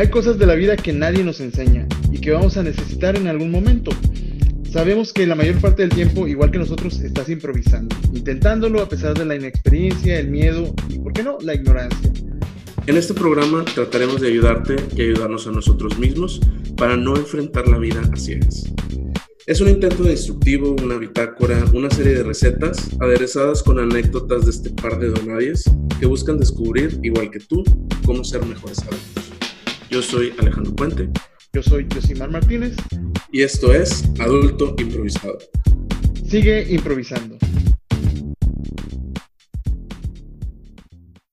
Hay cosas de la vida que nadie nos enseña y que vamos a necesitar en algún momento. Sabemos que la mayor parte del tiempo, igual que nosotros, estás improvisando, intentándolo a pesar de la inexperiencia, el miedo y, ¿por qué no?, la ignorancia. En este programa trataremos de ayudarte y ayudarnos a nosotros mismos para no enfrentar la vida a ciegas. Es un intento de instructivo, una bitácora, una serie de recetas aderezadas con anécdotas de este par de donadies que buscan descubrir, igual que tú, cómo ser mejores adultos. Yo soy Alejandro Puente. Yo soy Josimar Martínez. Y esto es Adulto Improvisado. Sigue improvisando.